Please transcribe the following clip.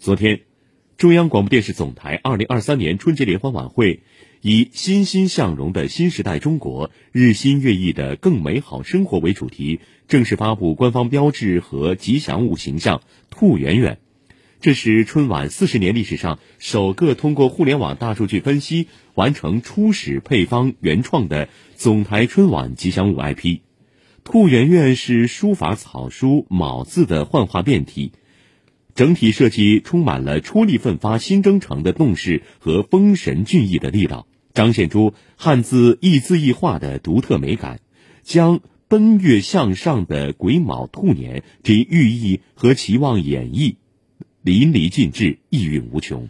昨天，中央广播电视总台二零二三年春节联欢晚会以“欣欣向荣的新时代中国，日新月异的更美好生活”为主题，正式发布官方标志和吉祥物形象“兔圆圆”。这是春晚四十年历史上首个通过互联网大数据分析完成初始配方原创的总台春晚吉祥物 IP。兔圆圆是书法草书“卯”字的幻化变体，整体设计充满了出力奋发新征程的动势和丰神俊逸的力道，彰显出汉字一字一画的独特美感，将奔跃向上的癸卯兔年这寓意和期望演绎。淋漓尽致，意蕴无穷。